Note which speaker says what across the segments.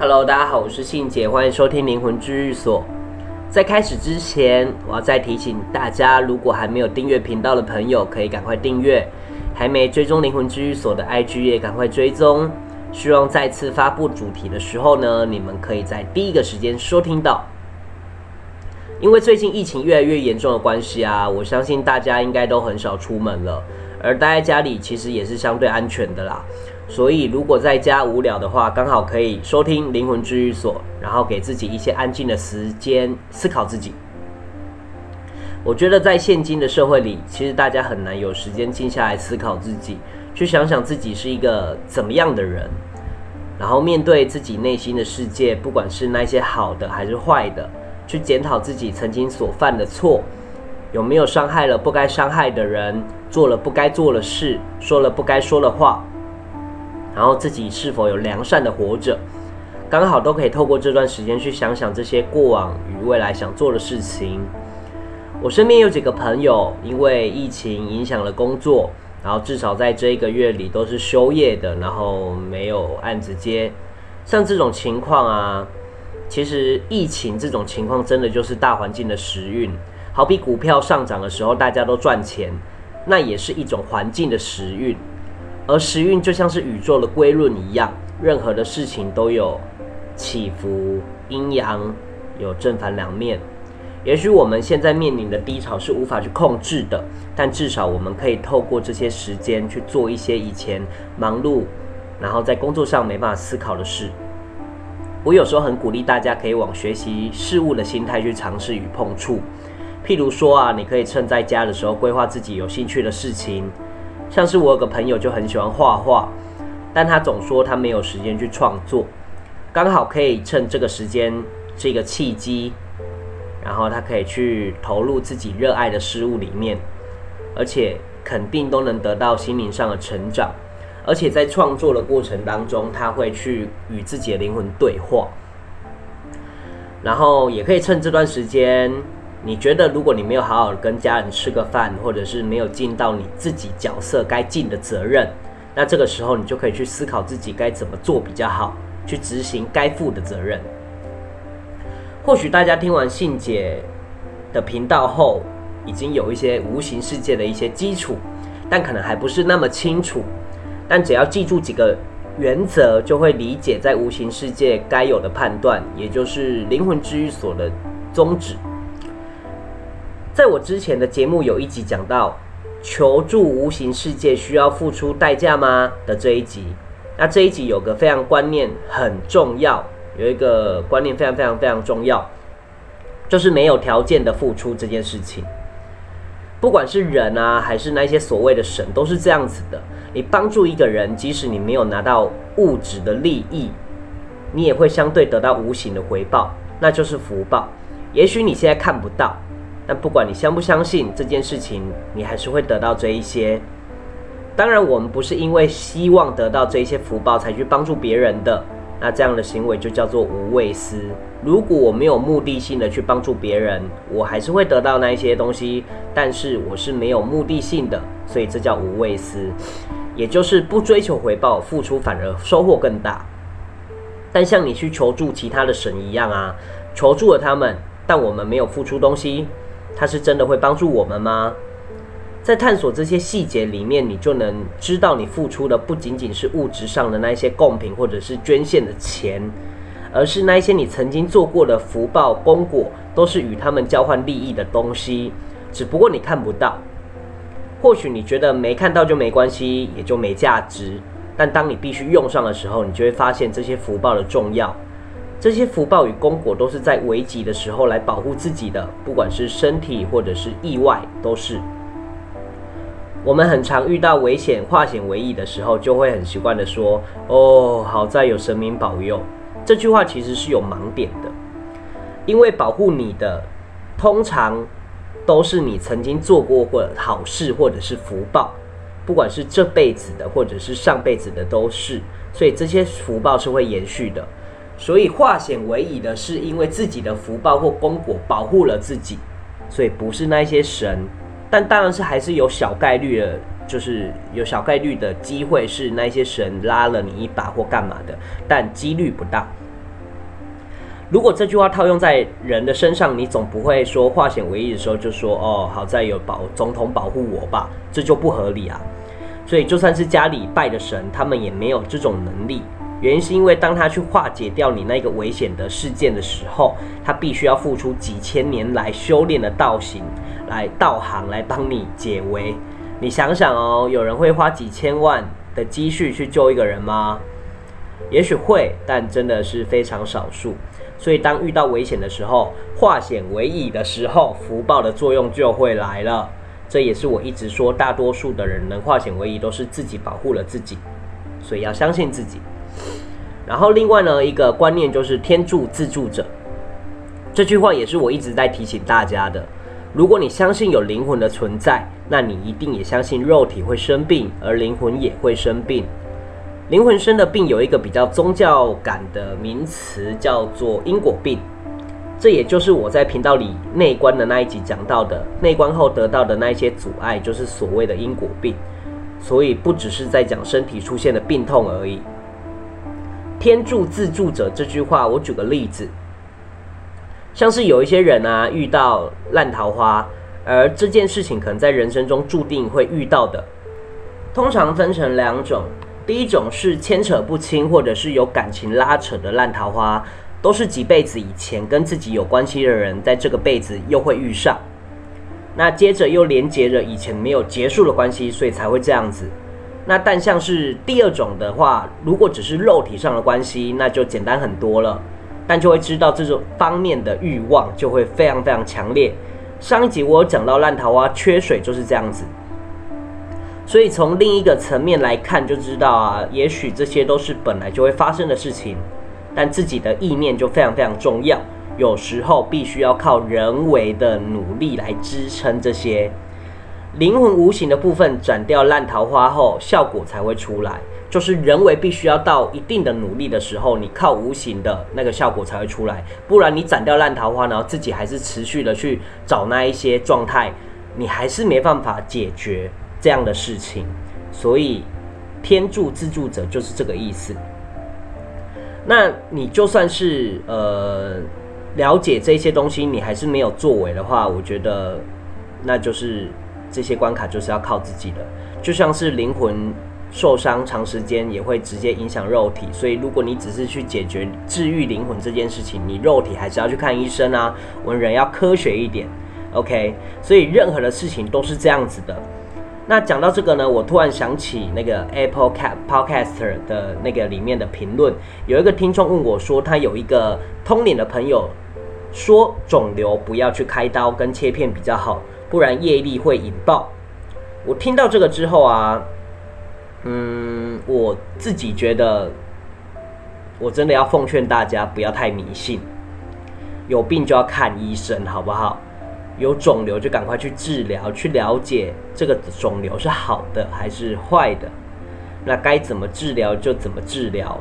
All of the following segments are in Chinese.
Speaker 1: Hello，大家好，我是信姐，欢迎收听灵魂治愈所。在开始之前，我要再提醒大家，如果还没有订阅频道的朋友，可以赶快订阅；还没追踪灵魂治愈所的 IG 也赶快追踪。希望再次发布主题的时候呢，你们可以在第一个时间收听到。因为最近疫情越来越严重的关系啊，我相信大家应该都很少出门了，而待在家里其实也是相对安全的啦。所以如果在家无聊的话，刚好可以收听灵魂治愈所，然后给自己一些安静的时间思考自己。我觉得在现今的社会里，其实大家很难有时间静下来思考自己，去想想自己是一个怎么样的人，然后面对自己内心的世界，不管是那些好的还是坏的。去检讨自己曾经所犯的错，有没有伤害了不该伤害的人，做了不该做的事，说了不该说的话，然后自己是否有良善的活着，刚好都可以透过这段时间去想想这些过往与未来想做的事情。我身边有几个朋友，因为疫情影响了工作，然后至少在这一个月里都是休业的，然后没有案子接，像这种情况啊。其实疫情这种情况真的就是大环境的时运，好比股票上涨的时候大家都赚钱，那也是一种环境的时运。而时运就像是宇宙的规律一样，任何的事情都有起伏、阴阳，有正反两面。也许我们现在面临的低潮是无法去控制的，但至少我们可以透过这些时间去做一些以前忙碌，然后在工作上没办法思考的事。我有时候很鼓励大家可以往学习事物的心态去尝试与碰触，譬如说啊，你可以趁在家的时候规划自己有兴趣的事情，像是我有个朋友就很喜欢画画，但他总说他没有时间去创作，刚好可以趁这个时间这个契机，然后他可以去投入自己热爱的事物里面，而且肯定都能得到心灵上的成长。而且在创作的过程当中，他会去与自己的灵魂对话，然后也可以趁这段时间，你觉得如果你没有好好跟家人吃个饭，或者是没有尽到你自己角色该尽的责任，那这个时候你就可以去思考自己该怎么做比较好，去执行该负的责任。或许大家听完信姐的频道后，已经有一些无形世界的一些基础，但可能还不是那么清楚。但只要记住几个原则，就会理解在无形世界该有的判断，也就是灵魂治愈所的宗旨。在我之前的节目有一集讲到，求助无形世界需要付出代价吗？的这一集，那这一集有个非常观念很重要，有一个观念非常非常非常重要，就是没有条件的付出这件事情。不管是人啊，还是那些所谓的神，都是这样子的。你帮助一个人，即使你没有拿到物质的利益，你也会相对得到无形的回报，那就是福报。也许你现在看不到，但不管你相不相信这件事情，你还是会得到这一些。当然，我们不是因为希望得到这一些福报才去帮助别人的。那这样的行为就叫做无畏施。如果我没有目的性的去帮助别人，我还是会得到那一些东西，但是我是没有目的性的，所以这叫无畏施，也就是不追求回报，付出反而收获更大。但像你去求助其他的神一样啊，求助了他们，但我们没有付出东西，他是真的会帮助我们吗？在探索这些细节里面，你就能知道你付出的不仅仅是物质上的那些贡品或者是捐献的钱，而是那些你曾经做过的福报功果，都是与他们交换利益的东西，只不过你看不到。或许你觉得没看到就没关系，也就没价值。但当你必须用上的时候，你就会发现这些福报的重要。这些福报与功果都是在危急的时候来保护自己的，不管是身体或者是意外，都是。我们很常遇到危险化险为夷的时候，就会很习惯的说：“哦，好在有神明保佑。”这句话其实是有盲点的，因为保护你的通常都是你曾经做过或者好事或者是福报，不管是这辈子的或者是上辈子的都是，所以这些福报是会延续的。所以化险为夷的是因为自己的福报或功果保护了自己，所以不是那些神。但当然是还是有小概率的，就是有小概率的机会是那些神拉了你一把或干嘛的，但几率不大。如果这句话套用在人的身上，你总不会说化险为夷的时候就说哦，好在有保总统保护我吧，这就不合理啊。所以就算是家里拜的神，他们也没有这种能力。原因是因为当他去化解掉你那个危险的事件的时候，他必须要付出几千年来修炼的道行来道行来帮你解围。你想想哦，有人会花几千万的积蓄去救一个人吗？也许会，但真的是非常少数。所以，当遇到危险的时候，化险为夷的时候，福报的作用就会来了。这也是我一直说，大多数的人能化险为夷，都是自己保护了自己。所以要相信自己。然后，另外呢，一个观念就是“天助自助者”。这句话也是我一直在提醒大家的。如果你相信有灵魂的存在，那你一定也相信肉体会生病，而灵魂也会生病。灵魂生的病有一个比较宗教感的名词，叫做因果病。这也就是我在频道里内观的那一集讲到的，内观后得到的那一些阻碍，就是所谓的因果病。所以不只是在讲身体出现的病痛而已。天助自助者这句话，我举个例子，像是有一些人啊遇到烂桃花，而这件事情可能在人生中注定会遇到的，通常分成两种。第一种是牵扯不清，或者是有感情拉扯的烂桃花，都是几辈子以前跟自己有关系的人，在这个辈子又会遇上。那接着又连接着以前没有结束的关系，所以才会这样子。那但像是第二种的话，如果只是肉体上的关系，那就简单很多了。但就会知道这种方面的欲望就会非常非常强烈。上一集我有讲到烂桃花缺水就是这样子。所以从另一个层面来看，就知道啊，也许这些都是本来就会发生的事情，但自己的意念就非常非常重要。有时候必须要靠人为的努力来支撑这些灵魂无形的部分，斩掉烂桃花后，效果才会出来。就是人为必须要到一定的努力的时候，你靠无形的那个效果才会出来。不然你斩掉烂桃花，然后自己还是持续的去找那一些状态，你还是没办法解决。这样的事情，所以天助自助者就是这个意思。那你就算是呃了解这些东西，你还是没有作为的话，我觉得那就是这些关卡就是要靠自己的。就像是灵魂受伤长时间也会直接影响肉体，所以如果你只是去解决治愈灵魂这件事情，你肉体还是要去看医生啊。我们人要科学一点，OK？所以任何的事情都是这样子的。那讲到这个呢，我突然想起那个 Apple Cat Podcaster 的那个里面的评论，有一个听众问我说，他有一个通灵的朋友说，肿瘤不要去开刀跟切片比较好，不然业力会引爆。我听到这个之后啊，嗯，我自己觉得，我真的要奉劝大家不要太迷信，有病就要看医生，好不好？有肿瘤就赶快去治疗，去了解这个肿瘤是好的还是坏的。那该怎么治疗就怎么治疗。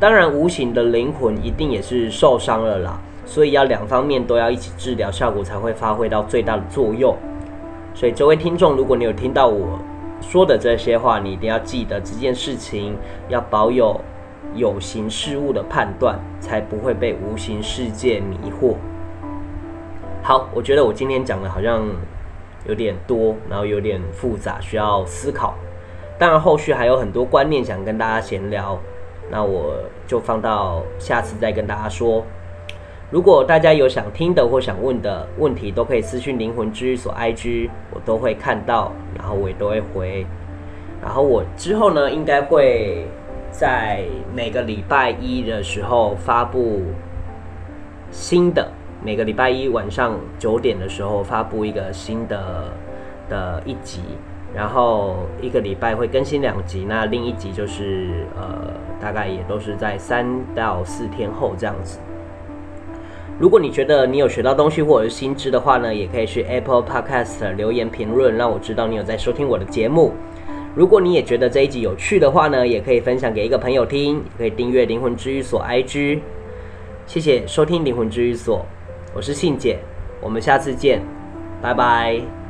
Speaker 1: 当然，无形的灵魂一定也是受伤了啦，所以要两方面都要一起治疗，效果才会发挥到最大的作用。所以，这位听众，如果你有听到我说的这些话，你一定要记得这件事情要保有有形事物的判断，才不会被无形世界迷惑。好，我觉得我今天讲的好像有点多，然后有点复杂，需要思考。当然，后续还有很多观念想跟大家闲聊，那我就放到下次再跟大家说。如果大家有想听的或想问的问题，都可以私讯灵魂之所 IG，我都会看到，然后我也都会回。然后我之后呢，应该会在每个礼拜一的时候发布新的。每个礼拜一晚上九点的时候发布一个新的的一集，然后一个礼拜会更新两集。那另一集就是呃，大概也都是在三到四天后这样子。如果你觉得你有学到东西或者是新知的话呢，也可以去 Apple Podcast 留言评论，让我知道你有在收听我的节目。如果你也觉得这一集有趣的话呢，也可以分享给一个朋友听，也可以订阅灵魂治愈所 IG。谢谢收听灵魂治愈所。我是信姐，我们下次见，拜拜。